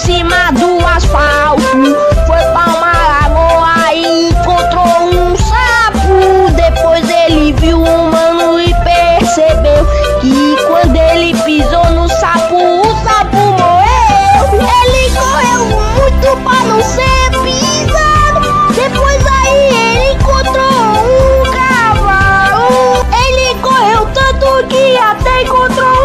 cima do asfalto. Foi pra uma lagoa e encontrou um sapo. Depois ele viu um humano e percebeu que quando ele pisou no sapo, o sapo morreu. Ele correu muito pra não ser pisado. Depois aí ele encontrou um cavalo. Ele correu tanto que até encontrou